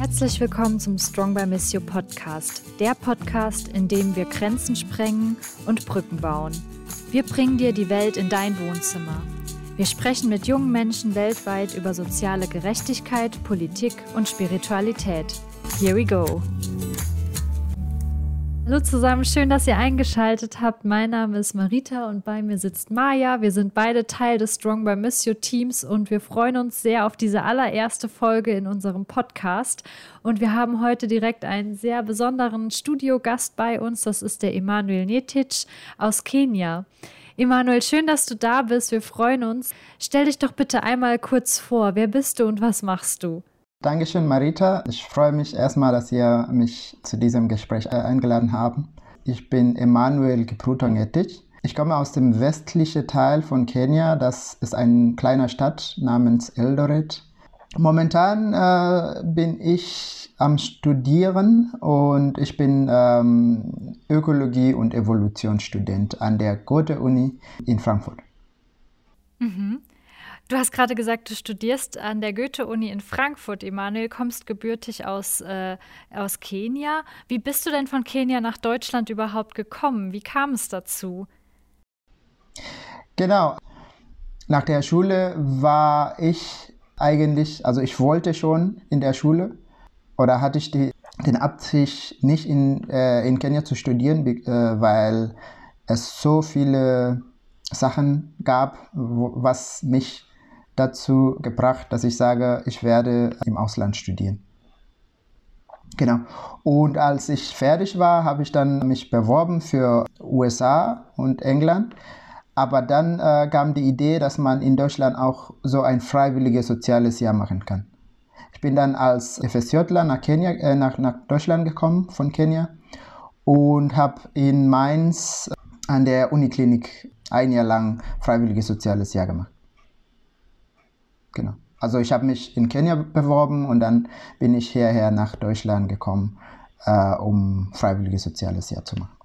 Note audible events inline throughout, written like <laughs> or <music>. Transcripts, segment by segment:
Herzlich willkommen zum Strong by Miss You Podcast, der Podcast, in dem wir Grenzen sprengen und Brücken bauen. Wir bringen dir die Welt in dein Wohnzimmer. Wir sprechen mit jungen Menschen weltweit über soziale Gerechtigkeit, Politik und Spiritualität. Here we go. Hallo zusammen, schön, dass ihr eingeschaltet habt. Mein Name ist Marita und bei mir sitzt Maja. Wir sind beide Teil des Strong by Miss You Teams und wir freuen uns sehr auf diese allererste Folge in unserem Podcast. Und wir haben heute direkt einen sehr besonderen Studiogast bei uns. Das ist der Emanuel Netic aus Kenia. Emanuel, schön, dass du da bist. Wir freuen uns. Stell dich doch bitte einmal kurz vor. Wer bist du und was machst du? Dankeschön, Marita. Ich freue mich erstmal, dass ihr mich zu diesem Gespräch äh, eingeladen habt. Ich bin Emanuel Kiprutongetic. Ich komme aus dem westlichen Teil von Kenia. Das ist eine kleine Stadt namens Eldoret. Momentan äh, bin ich am Studieren und ich bin ähm, Ökologie- und Evolutionsstudent an der Goethe-Uni in Frankfurt. Mhm. Du hast gerade gesagt, du studierst an der Goethe-Uni in Frankfurt. Emanuel, kommst gebürtig aus, äh, aus Kenia. Wie bist du denn von Kenia nach Deutschland überhaupt gekommen? Wie kam es dazu? Genau. Nach der Schule war ich eigentlich, also ich wollte schon in der Schule oder hatte ich die, den Absicht, nicht in, äh, in Kenia zu studieren, äh, weil es so viele Sachen gab, wo, was mich dazu gebracht, dass ich sage, ich werde im Ausland studieren. Genau. Und als ich fertig war, habe ich dann mich beworben für USA und England. Aber dann äh, kam die Idee, dass man in Deutschland auch so ein freiwilliges soziales Jahr machen kann. Ich bin dann als FSJler nach, Kenia, äh, nach, nach Deutschland gekommen, von Kenia, und habe in Mainz an der Uniklinik ein Jahr lang freiwilliges soziales Jahr gemacht. Genau. Also ich habe mich in Kenia beworben und dann bin ich hierher nach Deutschland gekommen, äh, um freiwilliges soziales Jahr zu machen.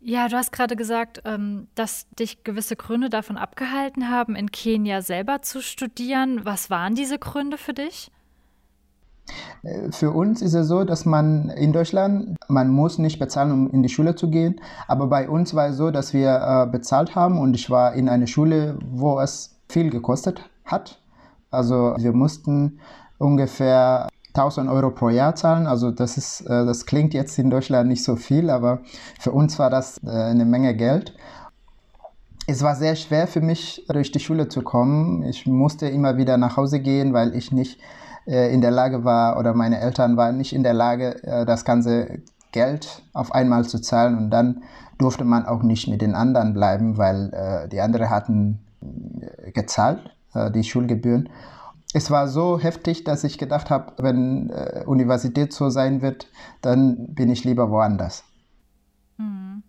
Ja, du hast gerade gesagt, ähm, dass dich gewisse Gründe davon abgehalten haben, in Kenia selber zu studieren. Was waren diese Gründe für dich? Äh, für uns ist es so, dass man in Deutschland, man muss nicht bezahlen, um in die Schule zu gehen. Aber bei uns war es so, dass wir äh, bezahlt haben und ich war in einer Schule, wo es viel gekostet hat. Also wir mussten ungefähr 1000 Euro pro Jahr zahlen. Also das ist, äh, das klingt jetzt in Deutschland nicht so viel, aber für uns war das äh, eine Menge Geld. Es war sehr schwer für mich, durch die Schule zu kommen. Ich musste immer wieder nach Hause gehen, weil ich nicht äh, in der Lage war oder meine Eltern waren nicht in der Lage, das ganze Geld auf einmal zu zahlen. Und dann durfte man auch nicht mit den anderen bleiben, weil die anderen hatten gezahlt die Schulgebühren. Es war so heftig, dass ich gedacht habe, wenn äh, Universität so sein wird, dann bin ich lieber woanders. Mhm.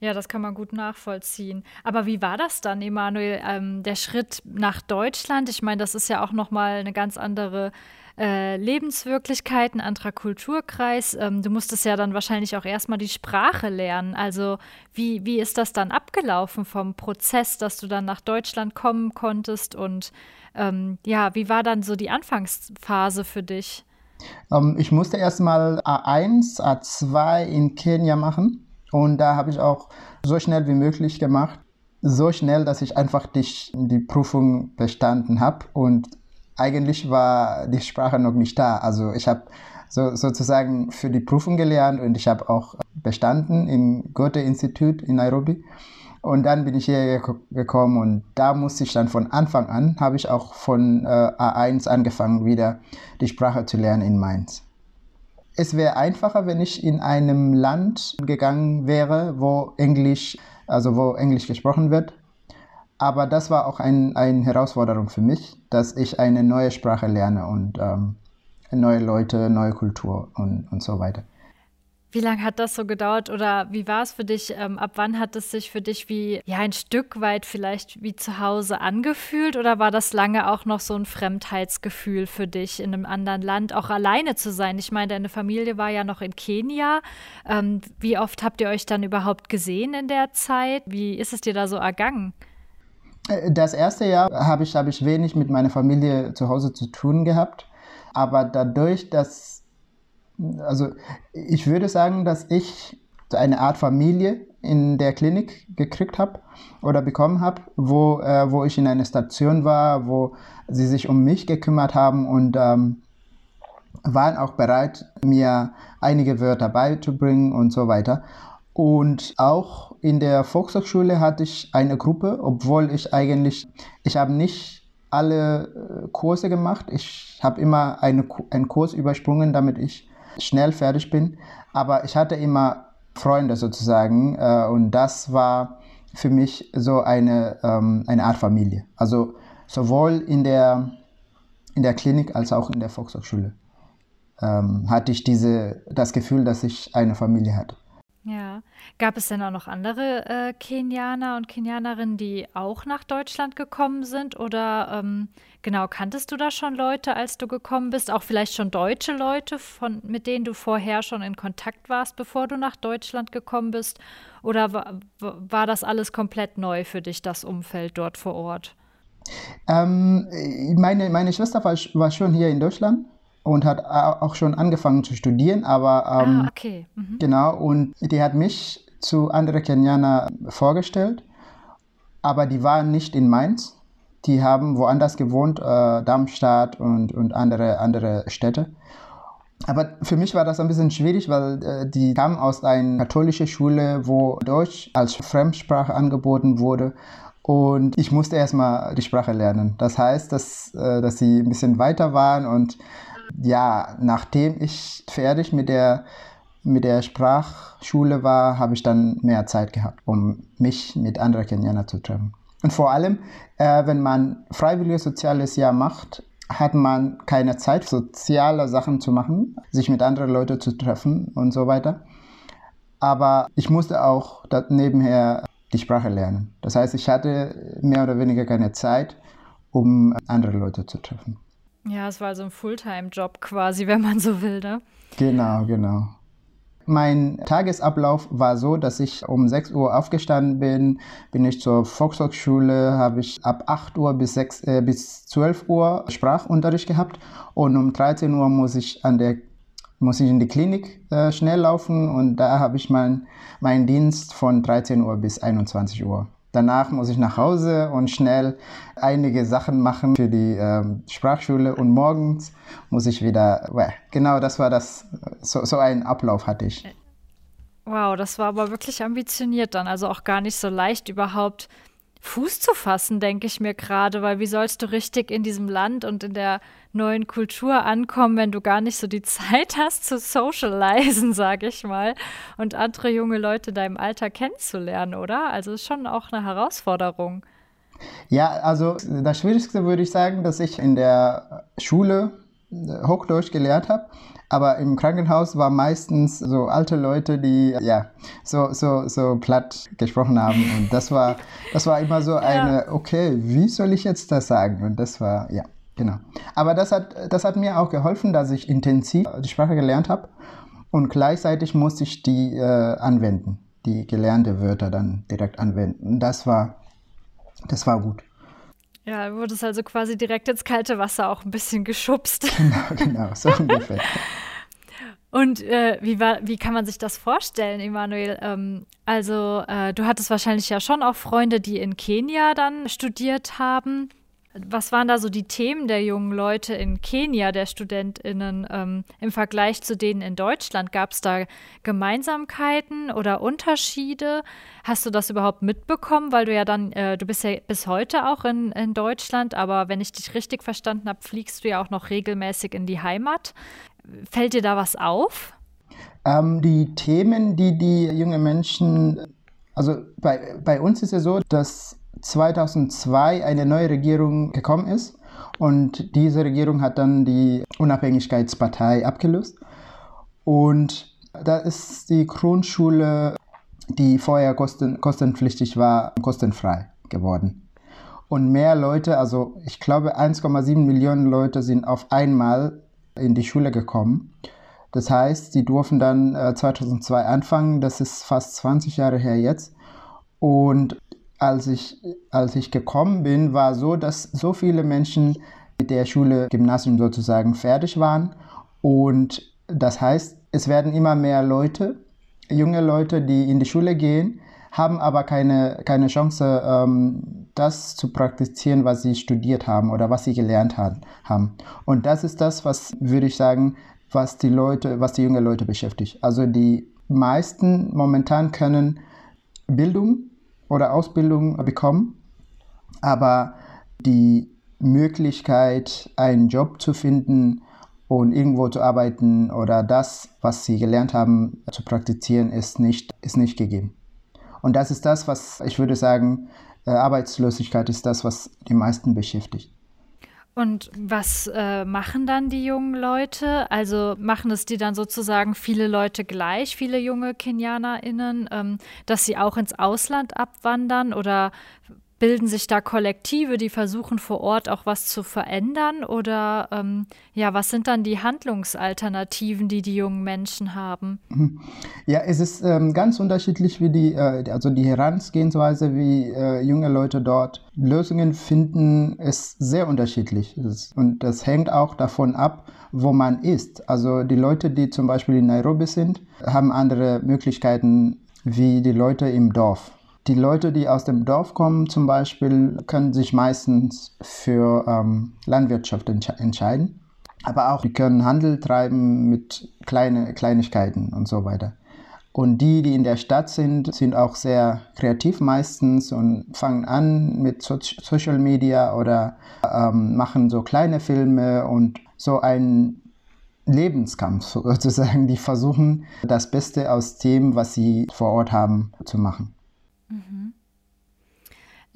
Ja, das kann man gut nachvollziehen. Aber wie war das dann, Emanuel, ähm, der Schritt nach Deutschland? Ich meine, das ist ja auch noch mal eine ganz andere äh, Lebenswirklichkeit, ein anderer Kulturkreis. Ähm, du musstest ja dann wahrscheinlich auch erstmal die Sprache lernen. Also wie, wie ist das dann abgelaufen vom Prozess, dass du dann nach Deutschland kommen konntest? Und ähm, ja, wie war dann so die Anfangsphase für dich? Ähm, ich musste erstmal A1, A2 in Kenia machen. Und da habe ich auch so schnell wie möglich gemacht so schnell, dass ich einfach die, die Prüfung bestanden habe und eigentlich war die Sprache noch nicht da. Also ich habe so, sozusagen für die Prüfung gelernt und ich habe auch bestanden im Goethe-Institut in Nairobi. Und dann bin ich hier gekommen und da musste ich dann von Anfang an, habe ich auch von äh, A1 angefangen, wieder die Sprache zu lernen in Mainz. Es wäre einfacher, wenn ich in einem Land gegangen wäre, wo Englisch, also wo Englisch gesprochen wird, aber das war auch ein, eine Herausforderung für mich, dass ich eine neue Sprache lerne und ähm, neue Leute, neue Kultur und, und so weiter. Wie lange hat das so gedauert oder wie war es für dich? Ähm, ab wann hat es sich für dich wie ja ein Stück weit vielleicht wie zu Hause angefühlt oder war das lange auch noch so ein Fremdheitsgefühl für dich in einem anderen Land auch alleine zu sein? Ich meine, deine Familie war ja noch in Kenia. Ähm, wie oft habt ihr euch dann überhaupt gesehen in der Zeit? Wie ist es dir da so ergangen? Das erste Jahr habe ich, hab ich wenig mit meiner Familie zu Hause zu tun gehabt. Aber dadurch, dass, also ich würde sagen, dass ich eine Art Familie in der Klinik gekriegt habe oder bekommen habe, wo, äh, wo ich in einer Station war, wo sie sich um mich gekümmert haben und ähm, waren auch bereit, mir einige Wörter beizubringen und so weiter. Und auch in der Volkshochschule hatte ich eine Gruppe, obwohl ich eigentlich, ich habe nicht alle äh, Kurse gemacht. Ich habe immer eine, einen Kurs übersprungen, damit ich schnell fertig bin. Aber ich hatte immer Freunde sozusagen äh, und das war für mich so eine, ähm, eine Art Familie. Also sowohl in der, in der Klinik als auch in der Volkshochschule ähm, hatte ich diese, das Gefühl, dass ich eine Familie hatte. Ja. Gab es denn auch noch andere äh, Kenianer und Kenianerinnen, die auch nach Deutschland gekommen sind? Oder ähm, genau, kanntest du da schon Leute, als du gekommen bist? Auch vielleicht schon deutsche Leute, von, mit denen du vorher schon in Kontakt warst, bevor du nach Deutschland gekommen bist? Oder war, war das alles komplett neu für dich, das Umfeld dort vor Ort? Ähm, meine, meine Schwester war, war schon hier in Deutschland und hat auch schon angefangen zu studieren, aber ähm, ah, okay. Mhm. genau und die hat mich zu anderen Kenianer vorgestellt, aber die waren nicht in Mainz, die haben woanders gewohnt, äh, Darmstadt und, und andere, andere Städte. Aber für mich war das ein bisschen schwierig, weil äh, die kamen aus einer katholischen Schule, wo Deutsch als Fremdsprache angeboten wurde. Und ich musste erstmal die Sprache lernen. Das heißt, dass, äh, dass sie ein bisschen weiter waren und ja, nachdem ich fertig mit der, mit der Sprachschule war, habe ich dann mehr Zeit gehabt, um mich mit anderen Kenianern zu treffen. Und vor allem, äh, wenn man freiwilliges soziales Jahr macht, hat man keine Zeit, soziale Sachen zu machen, sich mit anderen Leuten zu treffen und so weiter. Aber ich musste auch nebenher die Sprache lernen. Das heißt, ich hatte mehr oder weniger keine Zeit, um andere Leute zu treffen. Ja, es war also ein Fulltime-Job quasi, wenn man so will, ne? Genau, genau. Mein Tagesablauf war so, dass ich um 6 Uhr aufgestanden bin, bin ich zur Volkshochschule, habe ich ab 8 Uhr bis, 6, äh, bis 12 Uhr Sprachunterricht gehabt und um 13 Uhr muss ich, an der, muss ich in die Klinik äh, schnell laufen und da habe ich meinen mein Dienst von 13 Uhr bis 21 Uhr. Danach muss ich nach Hause und schnell einige Sachen machen für die ähm, Sprachschule. Und morgens muss ich wieder, well, genau das war das, so, so einen Ablauf hatte ich. Wow, das war aber wirklich ambitioniert dann, also auch gar nicht so leicht überhaupt Fuß zu fassen, denke ich mir gerade, weil wie sollst du richtig in diesem Land und in der neuen Kultur ankommen, wenn du gar nicht so die <laughs> Zeit hast zu socialisen, sage ich mal, und andere junge Leute in deinem Alter kennenzulernen, oder? Also ist schon auch eine Herausforderung. Ja, also das Schwierigste würde ich sagen, dass ich in der Schule Hochdeutsch gelernt habe. Aber im Krankenhaus war meistens so alte Leute, die ja so, so, so platt gesprochen haben. Und das war, das war immer so <laughs> eine, okay, wie soll ich jetzt das sagen? Und das war, ja, genau. Aber das hat, das hat mir auch geholfen, dass ich intensiv die Sprache gelernt habe. Und gleichzeitig musste ich die äh, anwenden, die gelernte Wörter dann direkt anwenden. Das war, das war gut. Ja, du wurdest also quasi direkt ins kalte Wasser auch ein bisschen geschubst. <laughs> Genau, genau, so <laughs> ungefähr. Und äh, wie, war, wie kann man sich das vorstellen, Emanuel? Ähm, also, äh, du hattest wahrscheinlich ja schon auch Freunde, die in Kenia dann studiert haben. Was waren da so die Themen der jungen Leute in Kenia, der StudentInnen, ähm, im Vergleich zu denen in Deutschland? Gab es da Gemeinsamkeiten oder Unterschiede? Hast du das überhaupt mitbekommen? Weil du ja dann, äh, du bist ja bis heute auch in, in Deutschland, aber wenn ich dich richtig verstanden habe, fliegst du ja auch noch regelmäßig in die Heimat. Fällt dir da was auf? Ähm, die Themen, die die jungen Menschen, also bei, bei uns ist es so, dass 2002 eine neue Regierung gekommen ist und diese Regierung hat dann die Unabhängigkeitspartei abgelöst und da ist die Grundschule, die vorher kosten, kostenpflichtig war, kostenfrei geworden. Und mehr Leute, also ich glaube 1,7 Millionen Leute sind auf einmal in die Schule gekommen. Das heißt, sie durften dann äh, 2002 anfangen, das ist fast 20 Jahre her jetzt. Und als ich, als ich gekommen bin, war so, dass so viele Menschen mit der Schule, Gymnasium sozusagen fertig waren. Und das heißt, es werden immer mehr Leute, junge Leute, die in die Schule gehen, haben aber keine, keine Chance, ähm, das zu praktizieren, was sie studiert haben oder was sie gelernt haben. Und das ist das, was, würde ich sagen, was die Leute, was die jungen Leute beschäftigt. Also die meisten momentan können Bildung oder Ausbildung bekommen, aber die Möglichkeit, einen Job zu finden und irgendwo zu arbeiten oder das, was sie gelernt haben, zu praktizieren, ist nicht, ist nicht gegeben. Und das ist das, was ich würde sagen, äh, Arbeitslosigkeit ist das, was die meisten beschäftigt. Und was äh, machen dann die jungen Leute? Also machen es die dann sozusagen viele Leute gleich, viele junge KenianerInnen, ähm, dass sie auch ins Ausland abwandern oder bilden sich da Kollektive, die versuchen vor Ort auch was zu verändern? Oder ähm, ja, was sind dann die Handlungsalternativen, die die jungen Menschen haben? Mhm. Ja, es ist ähm, ganz unterschiedlich, wie die, äh, also die Herangehensweise, wie äh, junge Leute dort Lösungen finden, ist sehr unterschiedlich. Und das hängt auch davon ab, wo man ist. Also die Leute, die zum Beispiel in Nairobi sind, haben andere Möglichkeiten wie die Leute im Dorf. Die Leute, die aus dem Dorf kommen zum Beispiel, können sich meistens für ähm, Landwirtschaft entsche entscheiden. Aber auch, die können Handel treiben mit kleine Kleinigkeiten und so weiter. Und die, die in der Stadt sind, sind auch sehr kreativ meistens und fangen an mit so Social Media oder ähm, machen so kleine Filme und so einen Lebenskampf <laughs> sozusagen. Die versuchen, das Beste aus dem, was sie vor Ort haben, zu machen. Mhm.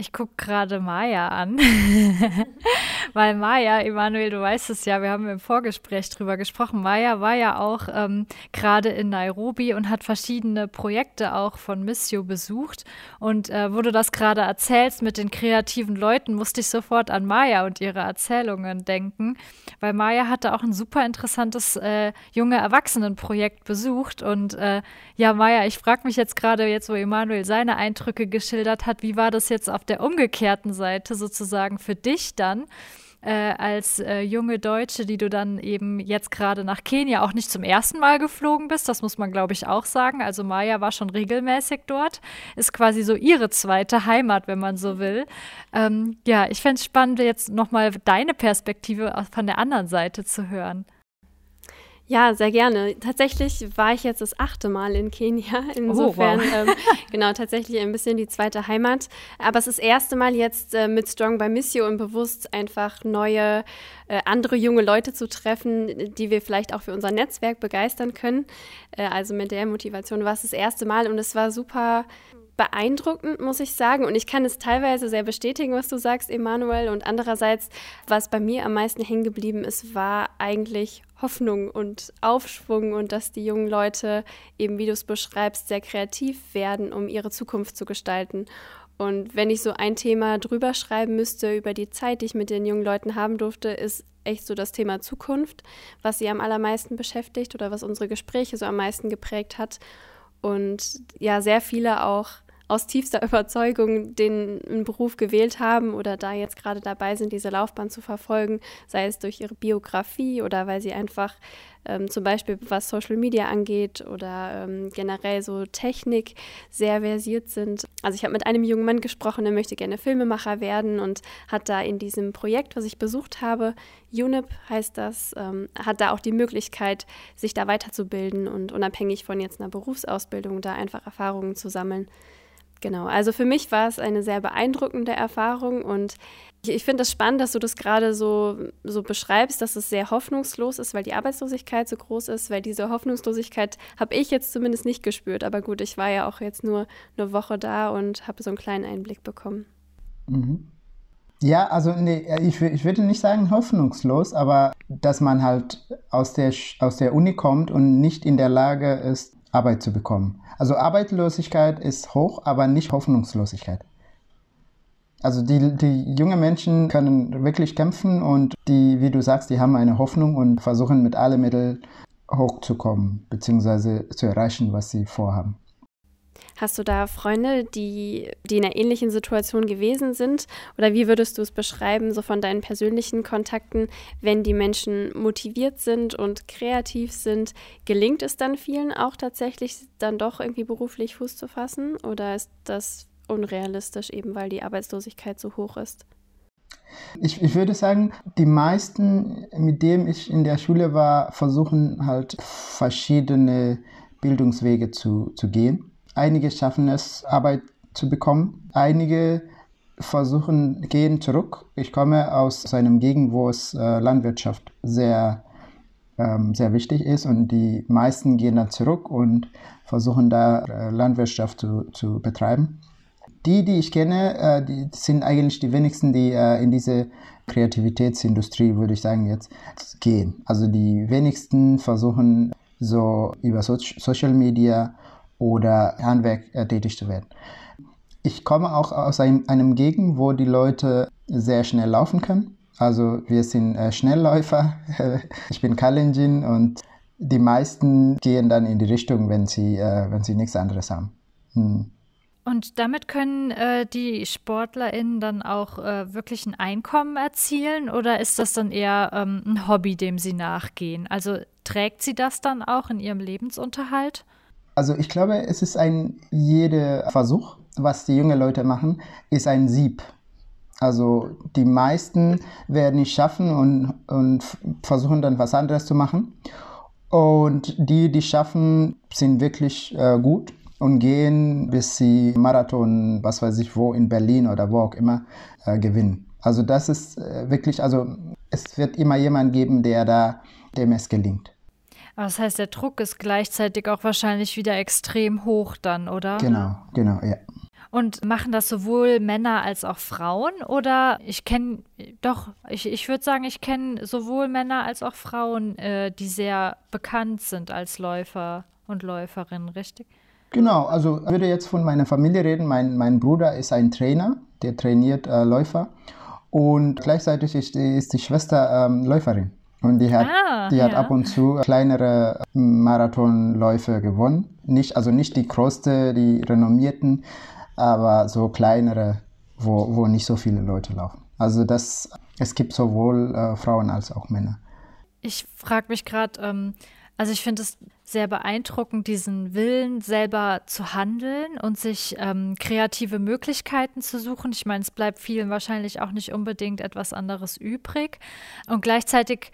Ich gucke gerade Maya an, <laughs> weil Maya, Emanuel, du weißt es ja, wir haben im Vorgespräch drüber gesprochen. Maya war ja auch ähm, gerade in Nairobi und hat verschiedene Projekte auch von Missio besucht. Und äh, wo du das gerade erzählst mit den kreativen Leuten, musste ich sofort an Maya und ihre Erzählungen denken, weil Maya hatte auch ein super interessantes äh, junge Erwachsenenprojekt besucht. Und äh, ja, Maya, ich frage mich jetzt gerade, jetzt wo Emanuel seine Eindrücke geschildert hat, wie war das jetzt auf der umgekehrten Seite sozusagen für dich dann äh, als äh, junge Deutsche, die du dann eben jetzt gerade nach Kenia auch nicht zum ersten Mal geflogen bist, das muss man glaube ich auch sagen. Also Maya war schon regelmäßig dort, ist quasi so ihre zweite Heimat, wenn man so will. Ähm, ja, ich fände es spannend, jetzt nochmal deine Perspektive von der anderen Seite zu hören. Ja, sehr gerne. Tatsächlich war ich jetzt das achte Mal in Kenia. Insofern, oh, wow. ähm, genau, tatsächlich ein bisschen die zweite Heimat. Aber es ist das erste Mal jetzt äh, mit Strong by Missio und bewusst einfach neue, äh, andere junge Leute zu treffen, die wir vielleicht auch für unser Netzwerk begeistern können. Äh, also mit der Motivation war es das erste Mal und es war super beeindruckend, muss ich sagen. Und ich kann es teilweise sehr bestätigen, was du sagst, Emanuel. Und andererseits, was bei mir am meisten hängen geblieben ist, war eigentlich Hoffnung und Aufschwung und dass die jungen Leute eben, wie du es beschreibst, sehr kreativ werden, um ihre Zukunft zu gestalten. Und wenn ich so ein Thema drüber schreiben müsste über die Zeit, die ich mit den jungen Leuten haben durfte, ist echt so das Thema Zukunft, was sie am allermeisten beschäftigt oder was unsere Gespräche so am meisten geprägt hat. Und ja, sehr viele auch aus tiefster Überzeugung den Beruf gewählt haben oder da jetzt gerade dabei sind, diese Laufbahn zu verfolgen, sei es durch ihre Biografie oder weil sie einfach ähm, zum Beispiel was Social Media angeht oder ähm, generell so Technik sehr versiert sind. Also ich habe mit einem jungen Mann gesprochen, der möchte gerne Filmemacher werden und hat da in diesem Projekt, was ich besucht habe, UNIP heißt das, ähm, hat da auch die Möglichkeit, sich da weiterzubilden und unabhängig von jetzt einer Berufsausbildung da einfach Erfahrungen zu sammeln. Genau, also für mich war es eine sehr beeindruckende Erfahrung und ich, ich finde es das spannend, dass du das gerade so, so beschreibst, dass es sehr hoffnungslos ist, weil die Arbeitslosigkeit so groß ist, weil diese Hoffnungslosigkeit habe ich jetzt zumindest nicht gespürt. Aber gut, ich war ja auch jetzt nur eine Woche da und habe so einen kleinen Einblick bekommen. Mhm. Ja, also nee, ich, ich würde nicht sagen hoffnungslos, aber dass man halt aus der, aus der Uni kommt und nicht in der Lage ist, Arbeit zu bekommen. Also Arbeitslosigkeit ist hoch, aber nicht Hoffnungslosigkeit. Also die, die jungen Menschen können wirklich kämpfen und die, wie du sagst, die haben eine Hoffnung und versuchen mit allen Mitteln hochzukommen, beziehungsweise zu erreichen, was sie vorhaben. Hast du da Freunde, die, die in einer ähnlichen Situation gewesen sind? Oder wie würdest du es beschreiben, so von deinen persönlichen Kontakten, wenn die Menschen motiviert sind und kreativ sind? Gelingt es dann vielen auch tatsächlich, dann doch irgendwie beruflich Fuß zu fassen? Oder ist das unrealistisch, eben weil die Arbeitslosigkeit so hoch ist? Ich, ich würde sagen, die meisten, mit denen ich in der Schule war, versuchen halt verschiedene Bildungswege zu, zu gehen. Einige schaffen es, Arbeit zu bekommen. Einige versuchen, gehen zurück. Ich komme aus einem Gegend, wo es äh, Landwirtschaft sehr, ähm, sehr wichtig ist und die meisten gehen dann zurück und versuchen da äh, Landwirtschaft zu, zu betreiben die, die ich kenne, äh, die sind eigentlich die wenigsten, die äh, in diese Kreativitätsindustrie, würde ich sagen, jetzt gehen. Also die wenigsten versuchen so über so Social Media oder Handwerk äh, tätig zu werden. Ich komme auch aus einem, einem Gegend, wo die Leute sehr schnell laufen können. Also wir sind äh, Schnellläufer. <laughs> ich bin Kalenjin und die meisten gehen dann in die Richtung, wenn sie, äh, wenn sie nichts anderes haben. Hm. Und damit können äh, die SportlerInnen dann auch äh, wirklich ein Einkommen erzielen oder ist das dann eher ähm, ein Hobby, dem sie nachgehen? Also trägt sie das dann auch in ihrem Lebensunterhalt? Also ich glaube, es ist ein jeder Versuch, was die jungen Leute machen, ist ein Sieb. Also die meisten werden es schaffen und, und versuchen dann was anderes zu machen. Und die, die schaffen, sind wirklich äh, gut und gehen, bis sie Marathon, was weiß ich wo, in Berlin oder wo auch immer, äh, gewinnen. Also das ist äh, wirklich, also es wird immer jemand geben, der da, dem es gelingt. Aber das heißt, der Druck ist gleichzeitig auch wahrscheinlich wieder extrem hoch dann, oder? Genau, genau, ja. Und machen das sowohl Männer als auch Frauen? Oder ich kenne, doch, ich, ich würde sagen, ich kenne sowohl Männer als auch Frauen, äh, die sehr bekannt sind als Läufer und Läuferinnen, richtig? Genau, also ich würde jetzt von meiner Familie reden. Mein, mein Bruder ist ein Trainer, der trainiert äh, Läufer und gleichzeitig ist die, ist die Schwester ähm, Läuferin. Und die hat, ah, die ja. hat ab und zu kleinere Marathonläufe gewonnen. Nicht, also nicht die größte, die renommierten, aber so kleinere, wo, wo nicht so viele Leute laufen. Also das, es gibt sowohl äh, Frauen als auch Männer. Ich frage mich gerade, ähm, also ich finde es sehr beeindruckend, diesen Willen selber zu handeln und sich ähm, kreative Möglichkeiten zu suchen. Ich meine, es bleibt vielen wahrscheinlich auch nicht unbedingt etwas anderes übrig. Und gleichzeitig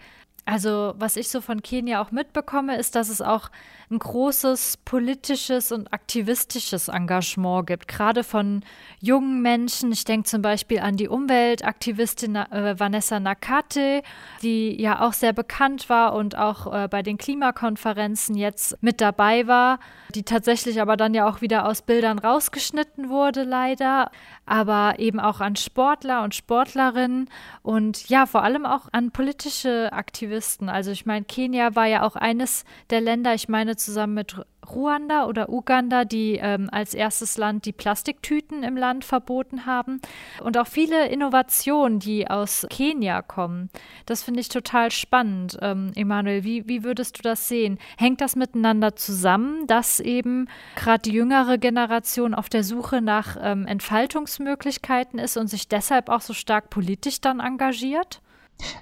also, was ich so von Kenia auch mitbekomme, ist, dass es auch ein großes politisches und aktivistisches Engagement gibt, gerade von jungen Menschen. Ich denke zum Beispiel an die Umweltaktivistin äh, Vanessa Nakate, die ja auch sehr bekannt war und auch äh, bei den Klimakonferenzen jetzt mit dabei war, die tatsächlich aber dann ja auch wieder aus Bildern rausgeschnitten wurde, leider. Aber eben auch an Sportler und Sportlerinnen und ja, vor allem auch an politische Aktivisten. Also ich meine, Kenia war ja auch eines der Länder, ich meine zusammen mit Ruanda oder Uganda, die ähm, als erstes Land die Plastiktüten im Land verboten haben. Und auch viele Innovationen, die aus Kenia kommen. Das finde ich total spannend. Ähm, Emanuel, wie, wie würdest du das sehen? Hängt das miteinander zusammen, dass eben gerade die jüngere Generation auf der Suche nach ähm, Entfaltungsmöglichkeiten ist und sich deshalb auch so stark politisch dann engagiert?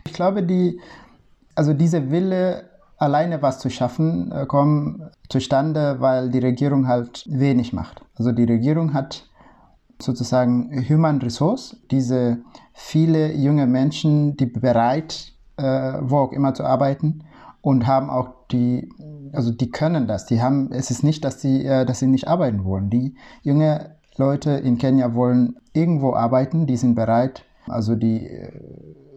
Ich glaube, die, also dieser Wille, alleine was zu schaffen, äh, kommen zustande, weil die Regierung halt wenig macht. Also die Regierung hat sozusagen Human Resource, diese viele junge Menschen, die bereit, äh, wo auch immer zu arbeiten und haben auch die, also die können das. Die haben, es ist nicht, dass sie, äh, dass sie nicht arbeiten wollen. Die junge Leute in Kenia wollen irgendwo arbeiten, die sind bereit, also die äh,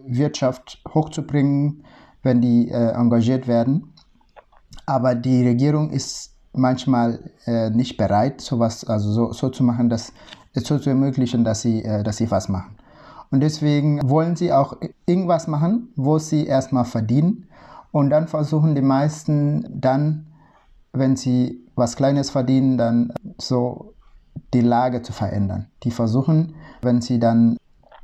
Wirtschaft hochzubringen, wenn die äh, engagiert werden. Aber die Regierung ist manchmal äh, nicht bereit, sowas, also so, so zu machen, dass, so zu ermöglichen, dass sie, äh, dass sie was machen. Und deswegen wollen sie auch irgendwas machen, wo sie erstmal verdienen. Und dann versuchen die meisten dann, wenn sie was Kleines verdienen, dann so die Lage zu verändern. Die versuchen, wenn sie dann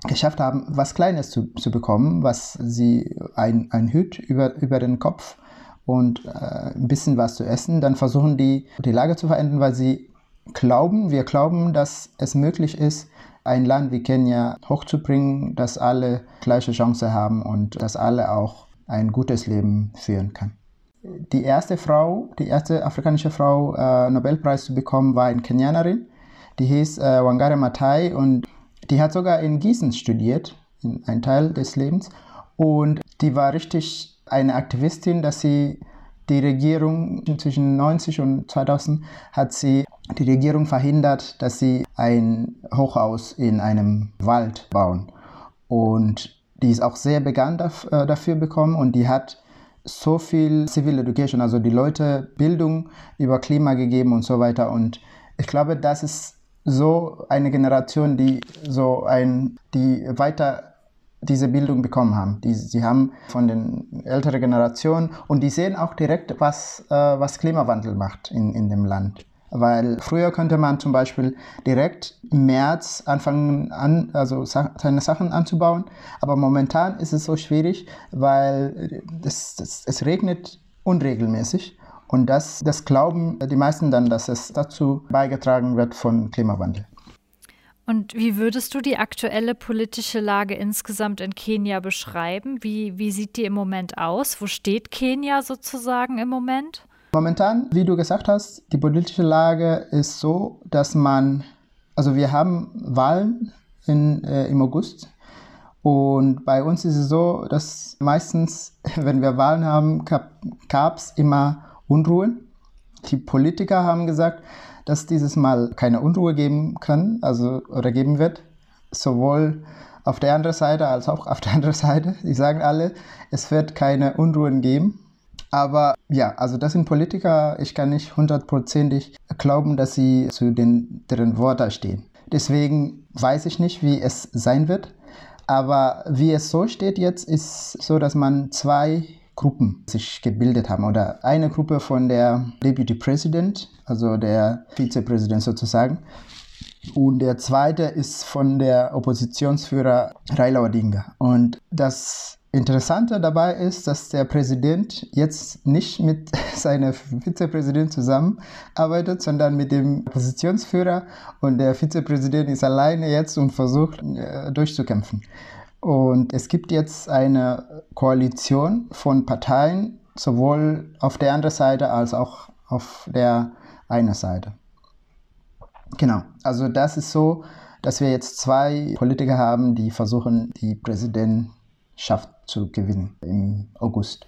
geschafft haben, was Kleines zu, zu bekommen, was sie ein, ein Hüt über, über den Kopf und äh, ein bisschen was zu essen, dann versuchen die die Lage zu verändern, weil sie glauben, wir glauben, dass es möglich ist, ein Land wie Kenia hochzubringen, dass alle gleiche Chance haben und dass alle auch ein gutes Leben führen können. Die erste Frau, die erste afrikanische Frau, äh, Nobelpreis zu bekommen, war eine Kenianerin. Die hieß äh, Wangare Maathai und die hat sogar in Gießen studiert, in einem Teil des Lebens. Und die war richtig eine Aktivistin, dass sie die Regierung zwischen 90 und 2000 hat sie die Regierung verhindert, dass sie ein Hochhaus in einem Wald bauen. Und die ist auch sehr bekannt äh, dafür bekommen und die hat so viel Civil Education, also die Leute Bildung über Klima gegeben und so weiter. Und ich glaube, das ist so eine Generation, die so ein, die weiter diese Bildung bekommen haben. Die, sie haben von den älteren Generationen und die sehen auch direkt, was, äh, was Klimawandel macht in, in dem Land. Weil früher könnte man zum Beispiel direkt im März anfangen, an, also seine Sachen anzubauen. Aber momentan ist es so schwierig, weil das, das, es regnet unregelmäßig. Und das, das glauben die meisten dann, dass es dazu beigetragen wird von Klimawandel. Und wie würdest du die aktuelle politische Lage insgesamt in Kenia beschreiben? Wie, wie sieht die im Moment aus? Wo steht Kenia sozusagen im Moment? Momentan, wie du gesagt hast, die politische Lage ist so, dass man, also wir haben Wahlen in, äh, im August und bei uns ist es so, dass meistens, <laughs> wenn wir Wahlen haben, gab es immer Unruhen. Die Politiker haben gesagt, dass dieses Mal keine Unruhe geben kann, also oder geben wird, sowohl auf der anderen Seite als auch auf der anderen Seite. Die sagen alle, es wird keine Unruhen geben. Aber ja, also das sind Politiker, ich kann nicht hundertprozentig glauben, dass sie zu den, deren Worten stehen. Deswegen weiß ich nicht, wie es sein wird. Aber wie es so steht jetzt, ist so, dass man zwei Gruppen sich gebildet haben. Oder eine Gruppe von der Deputy President, also der Vizepräsident sozusagen. Und der zweite ist von der Oppositionsführer Raila Odinga. Und das Interessante dabei ist, dass der Präsident jetzt nicht mit <laughs> seinem Vizepräsident zusammenarbeitet, sondern mit dem Oppositionsführer und der Vizepräsident ist alleine jetzt und versucht äh, durchzukämpfen. Und es gibt jetzt eine Koalition von Parteien, sowohl auf der anderen Seite als auch auf der einen Seite. Genau, also das ist so, dass wir jetzt zwei Politiker haben, die versuchen, die Präsidentschaft zu gewinnen im August.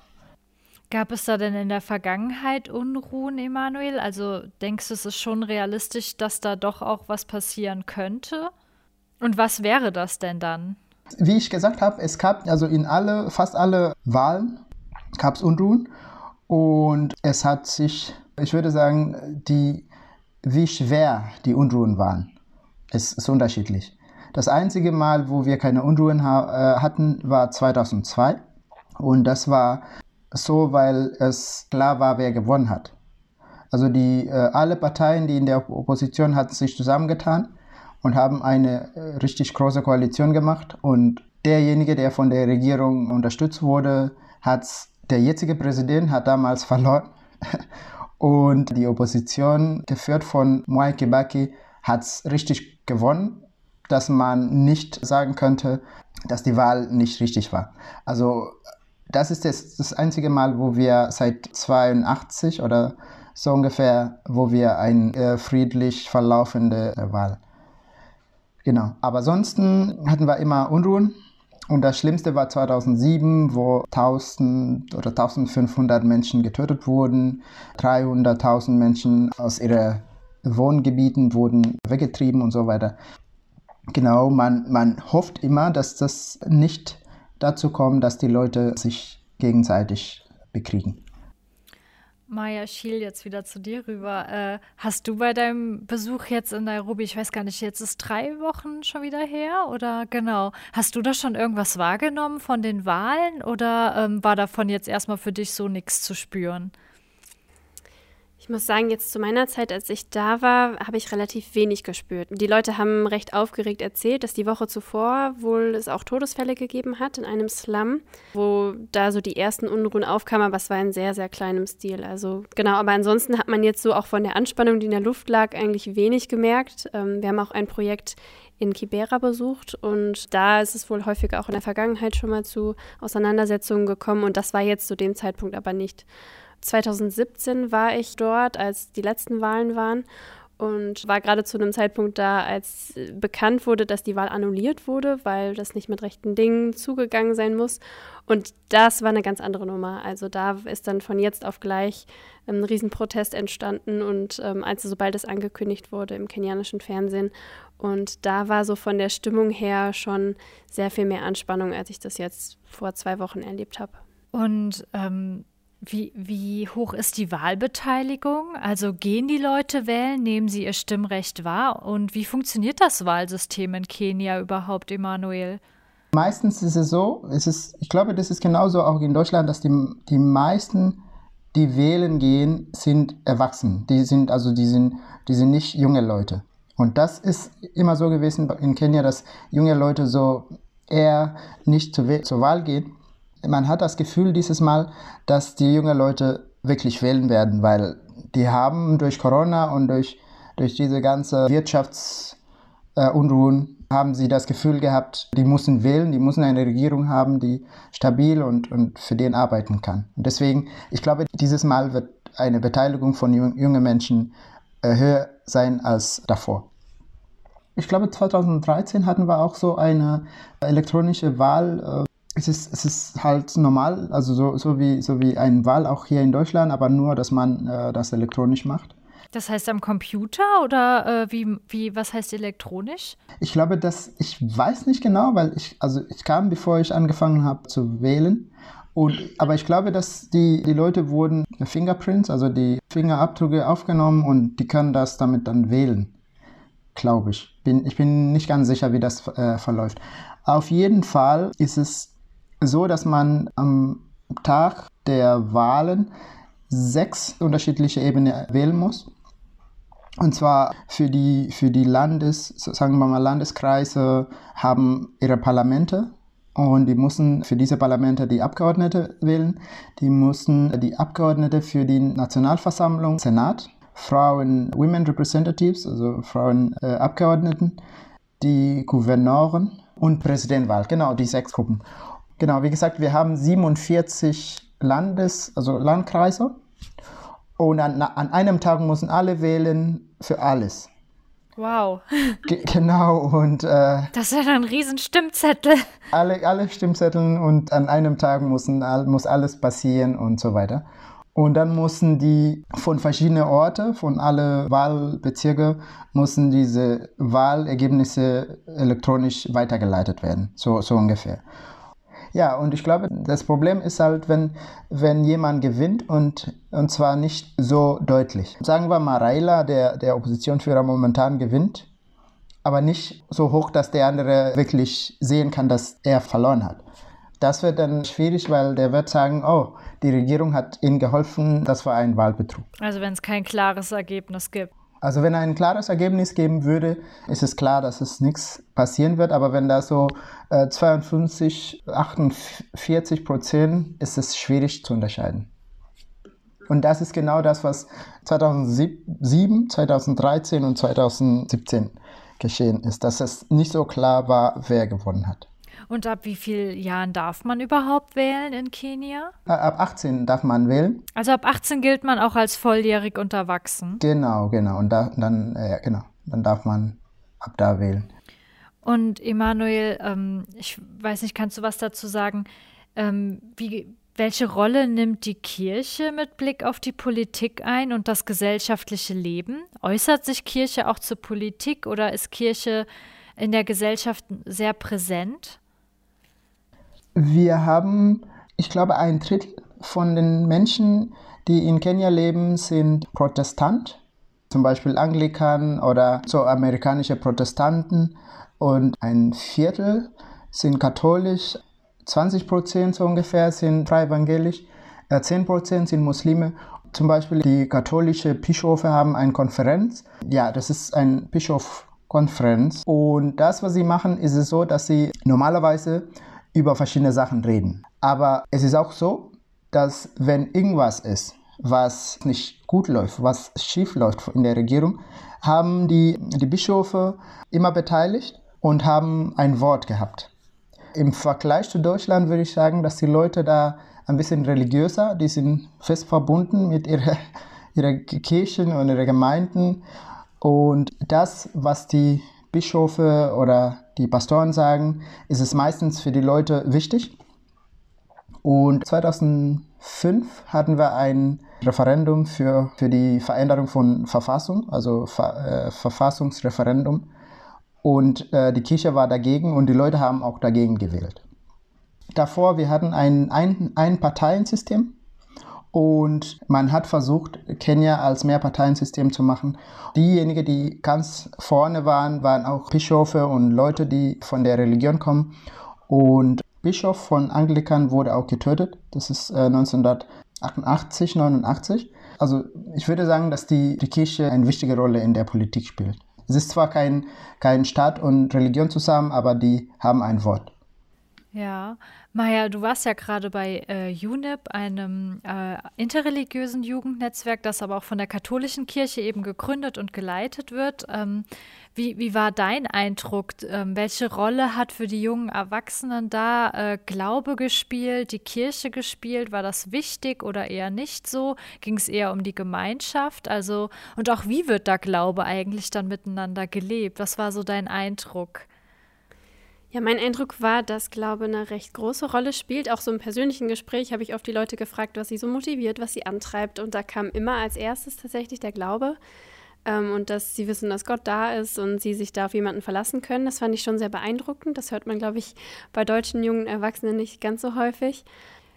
Gab es da denn in der Vergangenheit Unruhen, Emanuel? Also denkst du, es ist schon realistisch, dass da doch auch was passieren könnte? Und was wäre das denn dann? Wie ich gesagt habe, es gab also in alle, fast alle Wahlen gab es Unruhen und es hat sich, ich würde sagen, die, wie schwer die Unruhen waren, es ist unterschiedlich. Das einzige Mal, wo wir keine Unruhen ha äh, hatten, war 2002. Und das war so, weil es klar war, wer gewonnen hat. Also die, äh, alle Parteien, die in der Opposition hatten sich zusammengetan und haben eine äh, richtig große Koalition gemacht. Und derjenige, der von der Regierung unterstützt wurde, hat der jetzige Präsident hat damals <laughs> verloren. Und die Opposition, geführt von Mwai Kibaki, hat es richtig gewonnen dass man nicht sagen könnte, dass die Wahl nicht richtig war. Also das ist das, das einzige Mal, wo wir seit 82 oder so ungefähr, wo wir eine äh, friedlich verlaufende Wahl. Genau. Aber ansonsten hatten wir immer Unruhen. Und das Schlimmste war 2007, wo 1000 oder 1500 Menschen getötet wurden, 300.000 Menschen aus ihren Wohngebieten wurden weggetrieben und so weiter. Genau, man, man hofft immer, dass das nicht dazu kommt, dass die Leute sich gegenseitig bekriegen. Maja Schiel, jetzt wieder zu dir rüber. Äh, hast du bei deinem Besuch jetzt in Nairobi, ich weiß gar nicht, jetzt ist drei Wochen schon wieder her oder genau, hast du da schon irgendwas wahrgenommen von den Wahlen oder ähm, war davon jetzt erstmal für dich so nichts zu spüren? Ich muss sagen, jetzt zu meiner Zeit, als ich da war, habe ich relativ wenig gespürt. Die Leute haben recht aufgeregt erzählt, dass die Woche zuvor wohl es auch Todesfälle gegeben hat in einem Slum, wo da so die ersten Unruhen aufkamen, aber es war in sehr, sehr kleinem Stil. Also genau, aber ansonsten hat man jetzt so auch von der Anspannung, die in der Luft lag, eigentlich wenig gemerkt. Ähm, wir haben auch ein Projekt in Kibera besucht und da ist es wohl häufiger auch in der Vergangenheit schon mal zu Auseinandersetzungen gekommen und das war jetzt zu dem Zeitpunkt aber nicht. 2017 war ich dort, als die letzten Wahlen waren und war gerade zu einem Zeitpunkt da, als bekannt wurde, dass die Wahl annulliert wurde, weil das nicht mit rechten Dingen zugegangen sein muss. Und das war eine ganz andere Nummer. Also da ist dann von jetzt auf gleich ein Riesenprotest entstanden und ähm, also sobald es angekündigt wurde im kenianischen Fernsehen. Und da war so von der Stimmung her schon sehr viel mehr Anspannung, als ich das jetzt vor zwei Wochen erlebt habe. Und ähm wie, wie hoch ist die Wahlbeteiligung? Also gehen die Leute wählen, nehmen sie ihr Stimmrecht wahr? Und wie funktioniert das Wahlsystem in Kenia überhaupt, Emanuel? Meistens ist es so, es ist, ich glaube, das ist genauso auch in Deutschland, dass die, die meisten, die wählen gehen, sind erwachsen. Die sind also die sind, die sind nicht junge Leute. Und das ist immer so gewesen in Kenia, dass junge Leute so eher nicht zur, zur Wahl gehen man hat das Gefühl dieses Mal, dass die jungen Leute wirklich wählen werden, weil die haben durch Corona und durch, durch diese ganze Wirtschaftsunruhen äh, haben sie das Gefühl gehabt, die müssen wählen, die müssen eine Regierung haben, die stabil und, und für den arbeiten kann. Und deswegen, ich glaube, dieses Mal wird eine Beteiligung von jungen Menschen äh, höher sein als davor. Ich glaube, 2013 hatten wir auch so eine elektronische Wahl. Es ist, es ist halt normal, also so, so, wie, so wie ein Wahl auch hier in Deutschland, aber nur, dass man äh, das elektronisch macht. Das heißt am Computer oder äh, wie, wie, was heißt elektronisch? Ich glaube, dass, ich weiß nicht genau, weil ich, also ich kam, bevor ich angefangen habe zu wählen. Und, aber ich glaube, dass die, die Leute wurden Fingerprints, also die Fingerabdrücke aufgenommen und die können das damit dann wählen. Glaube ich. Bin, ich bin nicht ganz sicher, wie das äh, verläuft. Auf jeden Fall ist es so, dass man am Tag der Wahlen sechs unterschiedliche Ebenen wählen muss. Und zwar für die, für die Landes, sagen wir mal, Landeskreise haben ihre Parlamente und die müssen für diese Parlamente die Abgeordnete wählen. Die müssen die Abgeordnete für die Nationalversammlung, Senat, Frauen, Women Representatives, also Frauen äh, Abgeordneten, die Gouverneuren und Präsidentwahl, genau, die sechs Gruppen. Genau, wie gesagt, wir haben 47 Landes-, also Landkreise. Und an, an einem Tag müssen alle wählen für alles. Wow. Ge genau, und. Äh, das ist ja ein riesen Stimmzettel. Alle, alle Stimmzettel und an einem Tag müssen, muss alles passieren und so weiter. Und dann mussten die von verschiedenen Orten, von alle Wahlbezirke, mussten diese Wahlergebnisse elektronisch weitergeleitet werden. So, so ungefähr. Ja, und ich glaube, das Problem ist halt, wenn, wenn jemand gewinnt und, und zwar nicht so deutlich. Sagen wir mal, Raila, der, der Oppositionsführer momentan gewinnt, aber nicht so hoch, dass der andere wirklich sehen kann, dass er verloren hat. Das wird dann schwierig, weil der wird sagen, oh, die Regierung hat ihnen geholfen, das war ein Wahlbetrug. Also wenn es kein klares Ergebnis gibt. Also wenn ein klares Ergebnis geben würde, ist es klar, dass es nichts passieren wird. Aber wenn da so äh, 52, 48 Prozent, ist es schwierig zu unterscheiden. Und das ist genau das, was 2007, 2013 und 2017 geschehen ist, dass es nicht so klar war, wer gewonnen hat. Und ab wie vielen Jahren darf man überhaupt wählen in Kenia? Ab 18 darf man wählen. Also ab 18 gilt man auch als volljährig und erwachsen. Genau, genau. Und da, dann, äh, genau, dann darf man ab da wählen. Und Emanuel, ähm, ich weiß nicht, kannst du was dazu sagen? Ähm, wie, welche Rolle nimmt die Kirche mit Blick auf die Politik ein und das gesellschaftliche Leben? Äußert sich Kirche auch zur Politik oder ist Kirche in der Gesellschaft sehr präsent? Wir haben, ich glaube, ein Drittel von den Menschen, die in Kenia leben, sind Protestant, zum Beispiel Anglikan oder so amerikanische Protestanten. Und ein Viertel sind katholisch, 20 Prozent so ungefähr sind freie evangelisch, 10 äh, Prozent sind Muslime. Zum Beispiel die katholische Bischöfe haben eine Konferenz. Ja, das ist ein Bischofkonferenz. Und das, was sie machen, ist es so, dass sie normalerweise über verschiedene Sachen reden. Aber es ist auch so, dass wenn irgendwas ist, was nicht gut läuft, was schief läuft in der Regierung, haben die, die Bischöfe immer beteiligt und haben ein Wort gehabt. Im Vergleich zu Deutschland würde ich sagen, dass die Leute da ein bisschen religiöser, die sind fest verbunden mit ihrer, <laughs> ihrer Kirchen und ihrer Gemeinden. Und das, was die Bischöfe oder die Pastoren sagen, ist es meistens für die Leute wichtig. Und 2005 hatten wir ein Referendum für, für die Veränderung von Verfassung, also Ver, äh, Verfassungsreferendum. Und äh, die Kirche war dagegen und die Leute haben auch dagegen gewählt. Davor, wir hatten ein, ein, ein und man hat versucht, Kenia als Mehrparteiensystem zu machen. Diejenigen, die ganz vorne waren, waren auch Bischöfe und Leute, die von der Religion kommen. Und Bischof von Anglikan wurde auch getötet. Das ist äh, 1988, 89. Also ich würde sagen, dass die, die Kirche eine wichtige Rolle in der Politik spielt. Es ist zwar kein, kein Staat und Religion zusammen, aber die haben ein Wort. Ja, Maja, du warst ja gerade bei äh, UNIP, einem äh, interreligiösen Jugendnetzwerk, das aber auch von der katholischen Kirche eben gegründet und geleitet wird. Ähm, wie, wie war dein Eindruck? Ähm, welche Rolle hat für die jungen Erwachsenen da äh, Glaube gespielt, die Kirche gespielt? War das wichtig oder eher nicht so? Ging es eher um die Gemeinschaft? Also, und auch wie wird da Glaube eigentlich dann miteinander gelebt? Was war so dein Eindruck? Ja, mein Eindruck war, dass Glaube eine recht große Rolle spielt. Auch so im persönlichen Gespräch habe ich oft die Leute gefragt, was sie so motiviert, was sie antreibt. Und da kam immer als erstes tatsächlich der Glaube ähm, und dass sie wissen, dass Gott da ist und sie sich da auf jemanden verlassen können. Das fand ich schon sehr beeindruckend. Das hört man, glaube ich, bei deutschen jungen Erwachsenen nicht ganz so häufig.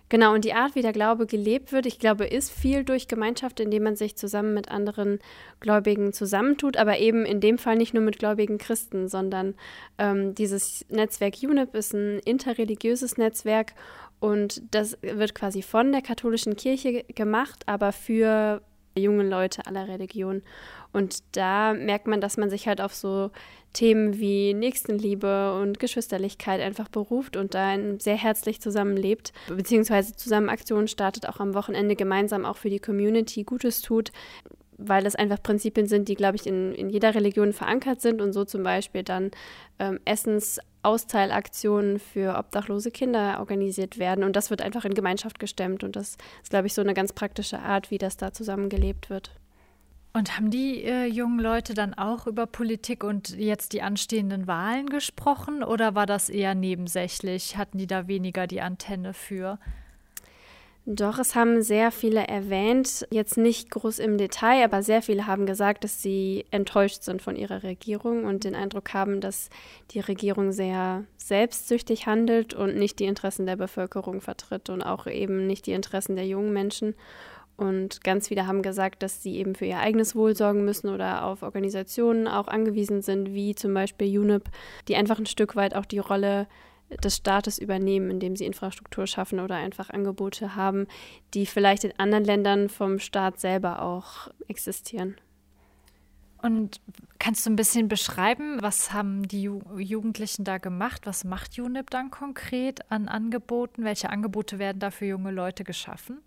Genau, und die Art, wie der Glaube gelebt wird, ich glaube, ist viel durch Gemeinschaft, indem man sich zusammen mit anderen Gläubigen zusammentut, aber eben in dem Fall nicht nur mit gläubigen Christen, sondern ähm, dieses Netzwerk UNIP ist ein interreligiöses Netzwerk und das wird quasi von der katholischen Kirche gemacht, aber für junge Leute aller Religionen. Und da merkt man, dass man sich halt auf so Themen wie Nächstenliebe und Geschwisterlichkeit einfach beruft und da sehr herzlich zusammenlebt, beziehungsweise zusammen Aktionen startet, auch am Wochenende gemeinsam auch für die Community Gutes tut, weil das einfach Prinzipien sind, die, glaube ich, in, in jeder Religion verankert sind und so zum Beispiel dann ähm, Essensausteilaktionen für obdachlose Kinder organisiert werden und das wird einfach in Gemeinschaft gestemmt und das ist, glaube ich, so eine ganz praktische Art, wie das da zusammengelebt wird. Und haben die äh, jungen Leute dann auch über Politik und jetzt die anstehenden Wahlen gesprochen oder war das eher nebensächlich? Hatten die da weniger die Antenne für? Doch, es haben sehr viele erwähnt, jetzt nicht groß im Detail, aber sehr viele haben gesagt, dass sie enttäuscht sind von ihrer Regierung und den Eindruck haben, dass die Regierung sehr selbstsüchtig handelt und nicht die Interessen der Bevölkerung vertritt und auch eben nicht die Interessen der jungen Menschen. Und ganz viele haben gesagt, dass sie eben für ihr eigenes Wohl sorgen müssen oder auf Organisationen auch angewiesen sind, wie zum Beispiel UNIP, die einfach ein Stück weit auch die Rolle des Staates übernehmen, indem sie Infrastruktur schaffen oder einfach Angebote haben, die vielleicht in anderen Ländern vom Staat selber auch existieren. Und kannst du ein bisschen beschreiben, was haben die Ju Jugendlichen da gemacht? Was macht UNIP dann konkret an Angeboten? Welche Angebote werden da für junge Leute geschaffen?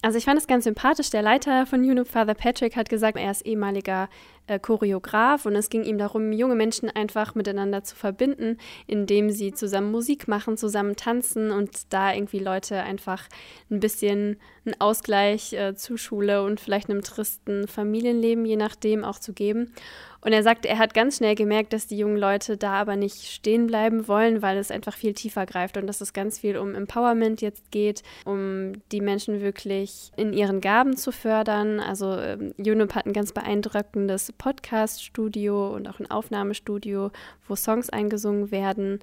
Also ich fand es ganz sympathisch. Der Leiter von UNIP, Father Patrick, hat gesagt, er ist ehemaliger äh, Choreograf und es ging ihm darum, junge Menschen einfach miteinander zu verbinden, indem sie zusammen Musik machen, zusammen tanzen und da irgendwie Leute einfach ein bisschen einen Ausgleich äh, zu Schule und vielleicht einem tristen Familienleben, je nachdem, auch zu geben. Und er sagt, er hat ganz schnell gemerkt, dass die jungen Leute da aber nicht stehen bleiben wollen, weil es einfach viel tiefer greift und dass es ganz viel um Empowerment jetzt geht, um die Menschen wirklich in ihren Gaben zu fördern. Also ähm, UNIP hat ein ganz beeindruckendes Podcast-Studio und auch ein Aufnahmestudio, wo Songs eingesungen werden.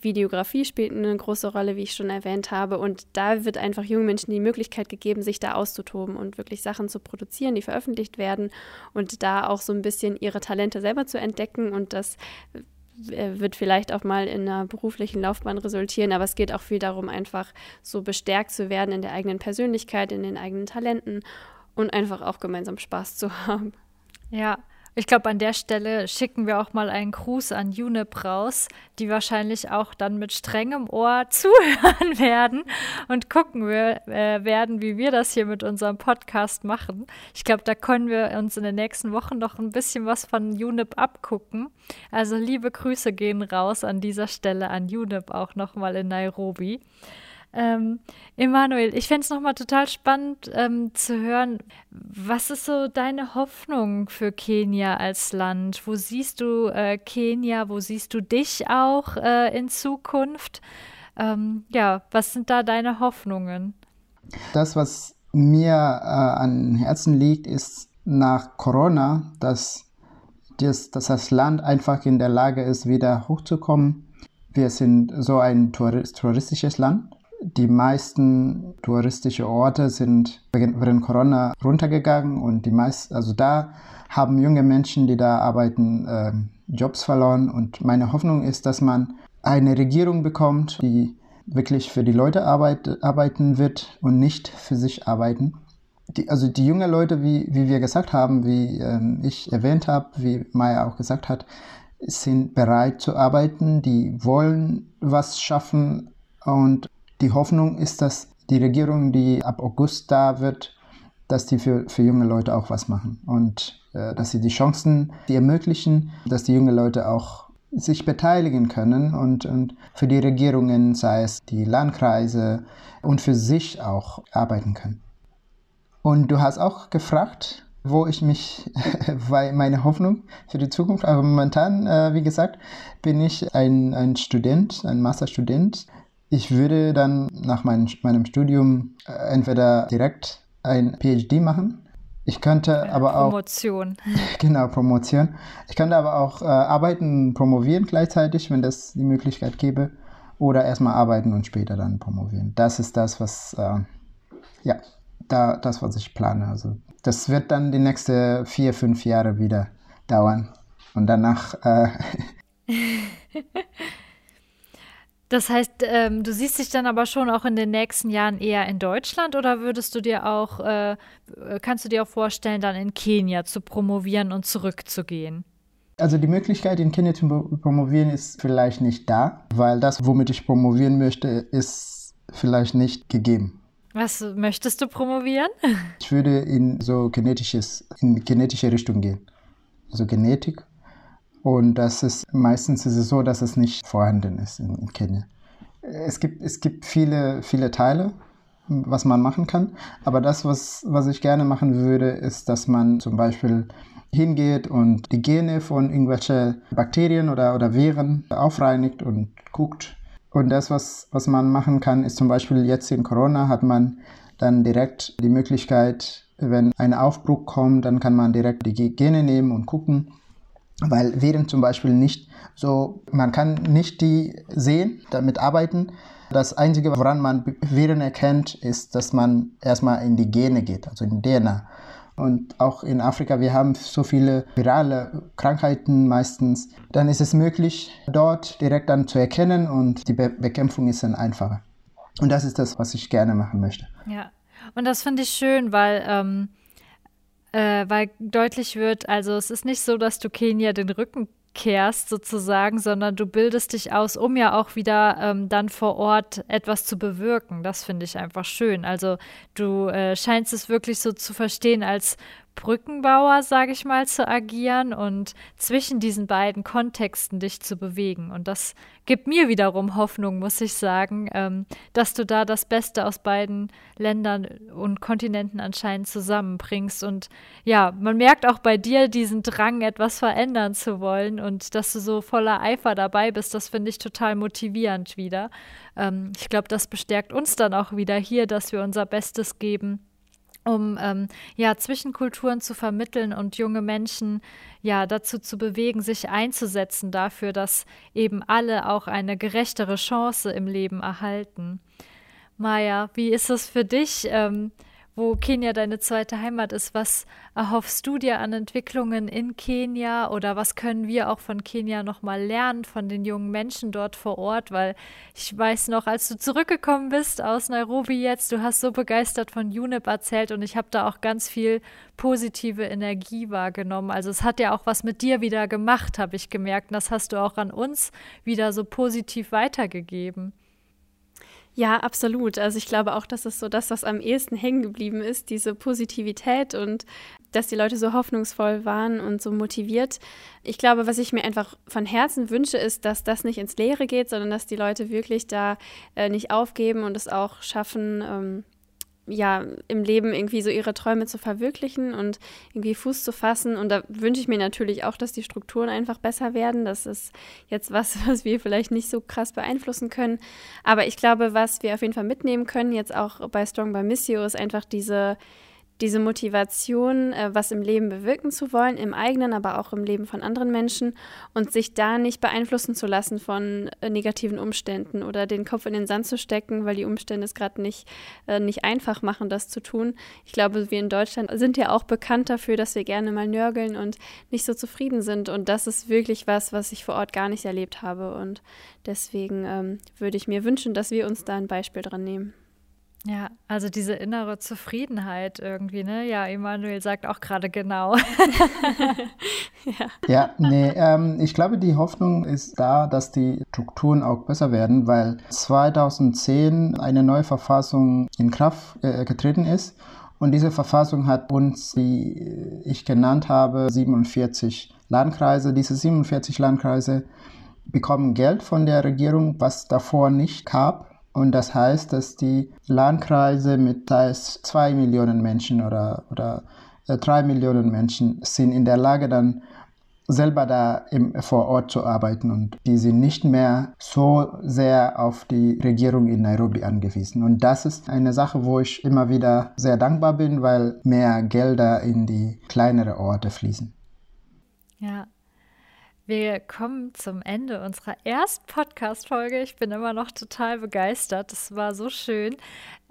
Videografie spielt eine große Rolle, wie ich schon erwähnt habe. Und da wird einfach jungen Menschen die Möglichkeit gegeben, sich da auszutoben und wirklich Sachen zu produzieren, die veröffentlicht werden und da auch so ein bisschen ihre Talente selber zu entdecken. Und das äh, wird vielleicht auch mal in einer beruflichen Laufbahn resultieren, aber es geht auch viel darum, einfach so bestärkt zu werden in der eigenen Persönlichkeit, in den eigenen Talenten und einfach auch gemeinsam Spaß zu <laughs> haben. Ja, ich glaube, an der Stelle schicken wir auch mal einen Gruß an Junip raus, die wahrscheinlich auch dann mit strengem Ohr <laughs> zuhören werden und gucken wir, äh, werden, wie wir das hier mit unserem Podcast machen. Ich glaube, da können wir uns in den nächsten Wochen noch ein bisschen was von Junip abgucken. Also liebe Grüße gehen raus an dieser Stelle an Junip auch nochmal in Nairobi. Ähm, Emanuel, ich fände es nochmal total spannend ähm, zu hören, was ist so deine Hoffnung für Kenia als Land? Wo siehst du äh, Kenia? Wo siehst du dich auch äh, in Zukunft? Ähm, ja, was sind da deine Hoffnungen? Das, was mir äh, an Herzen liegt, ist nach Corona, dass, das, dass das Land einfach in der Lage ist, wieder hochzukommen. Wir sind so ein touristisches Land die meisten touristischen Orte sind während Corona runtergegangen und die meisten, also da haben junge Menschen, die da arbeiten, äh, Jobs verloren. Und meine Hoffnung ist, dass man eine Regierung bekommt, die wirklich für die Leute arbeit, arbeiten wird und nicht für sich arbeiten. Die, also die jungen Leute, wie, wie wir gesagt haben, wie ähm, ich erwähnt habe, wie Maya auch gesagt hat, sind bereit zu arbeiten, die wollen was schaffen und die Hoffnung ist, dass die Regierung, die ab August da wird, dass die für, für junge Leute auch was machen und äh, dass sie die Chancen die ermöglichen, dass die jungen Leute auch sich beteiligen können und, und für die Regierungen, sei es die Landkreise und für sich auch arbeiten können. Und du hast auch gefragt, wo ich mich, <laughs> weil meine Hoffnung für die Zukunft, aber momentan, äh, wie gesagt, bin ich ein, ein Student, ein Masterstudent ich würde dann nach mein, meinem Studium äh, entweder direkt ein PhD machen. Ich könnte ja, aber auch. Promotion. <laughs> Genau, Promotion. Ich könnte aber auch äh, arbeiten, promovieren gleichzeitig, wenn das die Möglichkeit gäbe. Oder erstmal arbeiten und später dann promovieren. Das ist das, was, äh, ja, da, das, was ich plane. Also, das wird dann die nächsten vier, fünf Jahre wieder dauern. Und danach. Äh, <laughs> <laughs> Das heißt, ähm, du siehst dich dann aber schon auch in den nächsten Jahren eher in Deutschland oder würdest du dir auch, äh, kannst du dir auch vorstellen, dann in Kenia zu promovieren und zurückzugehen? Also die Möglichkeit, in Kenia zu promovieren, ist vielleicht nicht da, weil das, womit ich promovieren möchte, ist vielleicht nicht gegeben. Was möchtest du promovieren? Ich würde in so genetisches, in genetische Richtung gehen. Also Genetik und das ist meistens ist es so, dass es nicht vorhanden ist in, Kenia. Es gibt, es gibt viele, viele Teile, was man machen kann. Aber das, was, was ich gerne machen würde, ist, dass man zum Beispiel hingeht und die Gene von irgendwelchen Bakterien oder, oder Viren aufreinigt und guckt. Und das, was, was man machen kann, ist zum Beispiel jetzt in Corona hat man dann direkt die Möglichkeit, wenn ein Aufbruch kommt, dann kann man direkt die Gene nehmen und gucken, weil Viren zum Beispiel nicht so, man kann nicht die sehen, damit arbeiten. Das Einzige, woran man Viren erkennt, ist, dass man erstmal in die Gene geht, also in DNA. Und auch in Afrika, wir haben so viele virale Krankheiten meistens. Dann ist es möglich, dort direkt dann zu erkennen und die Be Bekämpfung ist dann einfacher. Und das ist das, was ich gerne machen möchte. Ja, und das finde ich schön, weil ähm, äh, weil deutlich wird, also es ist nicht so, dass du Kenia den Rücken kehrst sozusagen, sondern du bildest dich aus, um ja auch wieder ähm, dann vor Ort etwas zu bewirken. Das finde ich einfach schön. Also du äh, scheinst es wirklich so zu verstehen als Brückenbauer, sage ich mal, zu agieren und zwischen diesen beiden Kontexten dich zu bewegen. Und das gibt mir wiederum Hoffnung, muss ich sagen, ähm, dass du da das Beste aus beiden Ländern und Kontinenten anscheinend zusammenbringst. Und ja, man merkt auch bei dir diesen Drang, etwas verändern zu wollen und dass du so voller Eifer dabei bist. Das finde ich total motivierend wieder. Ähm, ich glaube, das bestärkt uns dann auch wieder hier, dass wir unser Bestes geben um ähm, ja Zwischenkulturen zu vermitteln und junge Menschen ja dazu zu bewegen, sich einzusetzen dafür, dass eben alle auch eine gerechtere Chance im Leben erhalten. Maja, wie ist es für dich? Ähm, wo Kenia deine zweite Heimat ist. Was erhoffst du dir an Entwicklungen in Kenia oder was können wir auch von Kenia nochmal lernen, von den jungen Menschen dort vor Ort? Weil ich weiß noch, als du zurückgekommen bist aus Nairobi jetzt, du hast so begeistert von UNIP erzählt und ich habe da auch ganz viel positive Energie wahrgenommen. Also es hat ja auch was mit dir wieder gemacht, habe ich gemerkt. Und das hast du auch an uns wieder so positiv weitergegeben. Ja, absolut. Also ich glaube auch, dass es so das, was am ehesten hängen geblieben ist, diese Positivität und dass die Leute so hoffnungsvoll waren und so motiviert. Ich glaube, was ich mir einfach von Herzen wünsche, ist, dass das nicht ins Leere geht, sondern dass die Leute wirklich da äh, nicht aufgeben und es auch schaffen, ähm, ja, im Leben irgendwie so ihre Träume zu verwirklichen und irgendwie Fuß zu fassen. Und da wünsche ich mir natürlich auch, dass die Strukturen einfach besser werden. Das ist jetzt was, <laughs> was wir vielleicht nicht so krass beeinflussen können. Aber ich glaube, was wir auf jeden Fall mitnehmen können, jetzt auch bei Strong by Missio, ist einfach diese diese Motivation, äh, was im Leben bewirken zu wollen, im eigenen, aber auch im Leben von anderen Menschen und sich da nicht beeinflussen zu lassen von äh, negativen Umständen oder den Kopf in den Sand zu stecken, weil die Umstände es gerade nicht, äh, nicht einfach machen, das zu tun. Ich glaube, wir in Deutschland sind ja auch bekannt dafür, dass wir gerne mal nörgeln und nicht so zufrieden sind. Und das ist wirklich was, was ich vor Ort gar nicht erlebt habe. Und deswegen ähm, würde ich mir wünschen, dass wir uns da ein Beispiel dran nehmen. Ja, also diese innere Zufriedenheit irgendwie, ne? Ja, Emanuel sagt auch gerade genau. ja. <laughs> ja, nee, ähm, ich glaube, die Hoffnung ist da, dass die Strukturen auch besser werden, weil 2010 eine neue Verfassung in Kraft äh, getreten ist. Und diese Verfassung hat uns, wie ich genannt habe, 47 Landkreise. Diese 47 Landkreise bekommen Geld von der Regierung, was davor nicht gab. Und das heißt, dass die Landkreise mit ist zwei Millionen Menschen oder, oder äh, drei Millionen Menschen sind in der Lage, dann selber da im, vor Ort zu arbeiten und die sind nicht mehr so sehr auf die Regierung in Nairobi angewiesen. Und das ist eine Sache, wo ich immer wieder sehr dankbar bin, weil mehr Gelder in die kleineren Orte fließen. Ja, wir kommen zum Ende unserer ersten Podcast-Folge. Ich bin immer noch total begeistert. Das war so schön.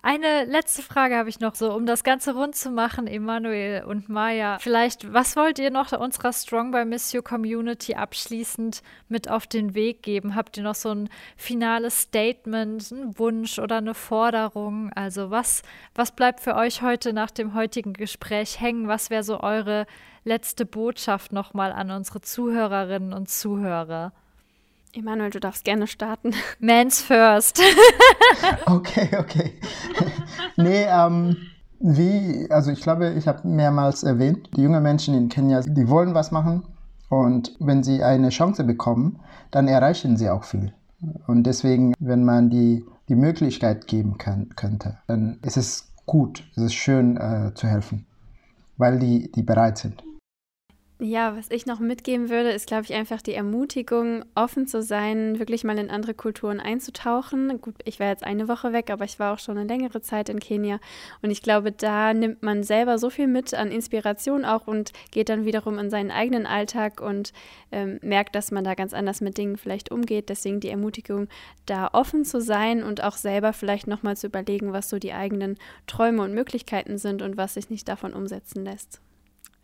Eine letzte Frage habe ich noch so, um das Ganze rund zu machen, Emanuel und Maya. Vielleicht, was wollt ihr noch unserer Strong by Miss You Community abschließend mit auf den Weg geben? Habt ihr noch so ein finales Statement, einen Wunsch oder eine Forderung? Also was, was bleibt für euch heute nach dem heutigen Gespräch hängen? Was wäre so eure letzte Botschaft nochmal an unsere Zuhörerinnen und Zuhörer? Emanuel, du darfst gerne starten. <laughs> Mans first. <laughs> okay, okay. <laughs> nee, ähm, wie, also ich glaube, ich habe mehrmals erwähnt, die jungen Menschen in Kenia, die wollen was machen und wenn sie eine Chance bekommen, dann erreichen sie auch viel. Und deswegen, wenn man die, die Möglichkeit geben kann, könnte, dann ist es gut, es ist schön äh, zu helfen, weil die, die bereit sind. Ja, was ich noch mitgeben würde, ist, glaube ich, einfach die Ermutigung, offen zu sein, wirklich mal in andere Kulturen einzutauchen. Gut, ich war jetzt eine Woche weg, aber ich war auch schon eine längere Zeit in Kenia. Und ich glaube, da nimmt man selber so viel mit an Inspiration auch und geht dann wiederum in seinen eigenen Alltag und ähm, merkt, dass man da ganz anders mit Dingen vielleicht umgeht. Deswegen die Ermutigung, da offen zu sein und auch selber vielleicht nochmal zu überlegen, was so die eigenen Träume und Möglichkeiten sind und was sich nicht davon umsetzen lässt.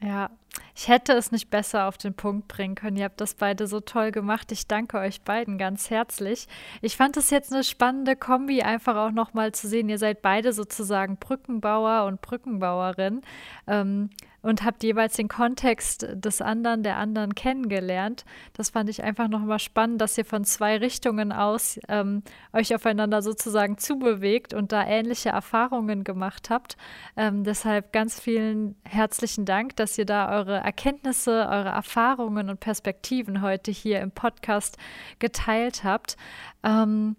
Ja, ich hätte es nicht besser auf den Punkt bringen können. Ihr habt das beide so toll gemacht. Ich danke euch beiden ganz herzlich. Ich fand es jetzt eine spannende Kombi, einfach auch nochmal zu sehen. Ihr seid beide sozusagen Brückenbauer und Brückenbauerin. Ähm, und habt jeweils den Kontext des anderen, der anderen kennengelernt. Das fand ich einfach nochmal spannend, dass ihr von zwei Richtungen aus ähm, euch aufeinander sozusagen zubewegt und da ähnliche Erfahrungen gemacht habt. Ähm, deshalb ganz vielen herzlichen Dank, dass ihr da eure Erkenntnisse, eure Erfahrungen und Perspektiven heute hier im Podcast geteilt habt. Ähm,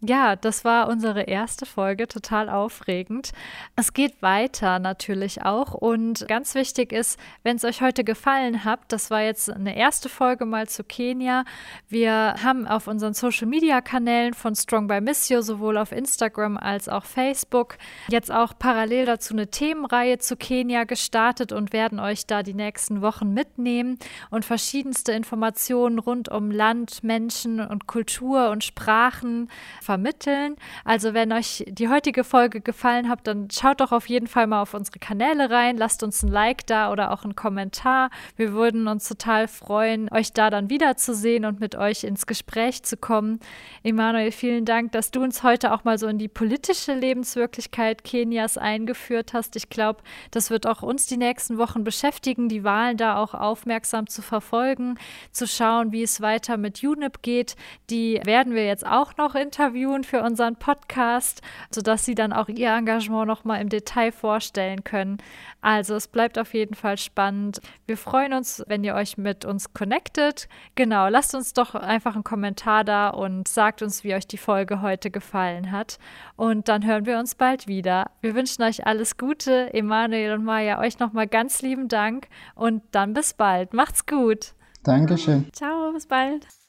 ja, das war unsere erste Folge, total aufregend. Es geht weiter natürlich auch und ganz wichtig ist, wenn es euch heute gefallen hat, das war jetzt eine erste Folge mal zu Kenia. Wir haben auf unseren Social Media Kanälen von Strong by Missio sowohl auf Instagram als auch Facebook jetzt auch parallel dazu eine Themenreihe zu Kenia gestartet und werden euch da die nächsten Wochen mitnehmen und verschiedenste Informationen rund um Land, Menschen und Kultur und Sprachen vermitteln. Also wenn euch die heutige Folge gefallen hat, dann schaut doch auf jeden Fall mal auf unsere Kanäle rein, lasst uns ein Like da oder auch einen Kommentar. Wir würden uns total freuen, euch da dann wiederzusehen und mit euch ins Gespräch zu kommen. Emanuel, vielen Dank, dass du uns heute auch mal so in die politische Lebenswirklichkeit Kenias eingeführt hast. Ich glaube, das wird auch uns die nächsten Wochen beschäftigen, die Wahlen da auch aufmerksam zu verfolgen, zu schauen, wie es weiter mit UNIP geht. Die werden wir jetzt auch noch interviewen für unseren Podcast, sodass sie dann auch ihr Engagement noch mal im Detail vorstellen können. Also es bleibt auf jeden Fall spannend. Wir freuen uns, wenn ihr euch mit uns connectet. Genau, lasst uns doch einfach einen Kommentar da und sagt uns, wie euch die Folge heute gefallen hat. Und dann hören wir uns bald wieder. Wir wünschen euch alles Gute. Emanuel und Maya, euch nochmal ganz lieben Dank und dann bis bald. Macht's gut. Dankeschön. Ciao, bis bald.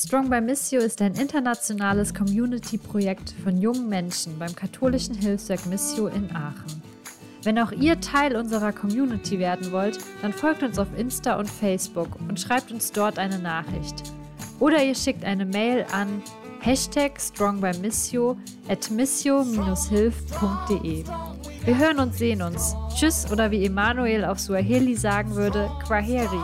Strong by Missio ist ein internationales Community-Projekt von jungen Menschen beim katholischen Hilfswerk Missio in Aachen. Wenn auch ihr Teil unserer Community werden wollt, dann folgt uns auf Insta und Facebook und schreibt uns dort eine Nachricht. Oder ihr schickt eine Mail an Hashtag strongbymissio at missio-hilf.de. Wir hören und sehen uns. Tschüss oder wie Emanuel auf Suaheli sagen würde, Kwaheri.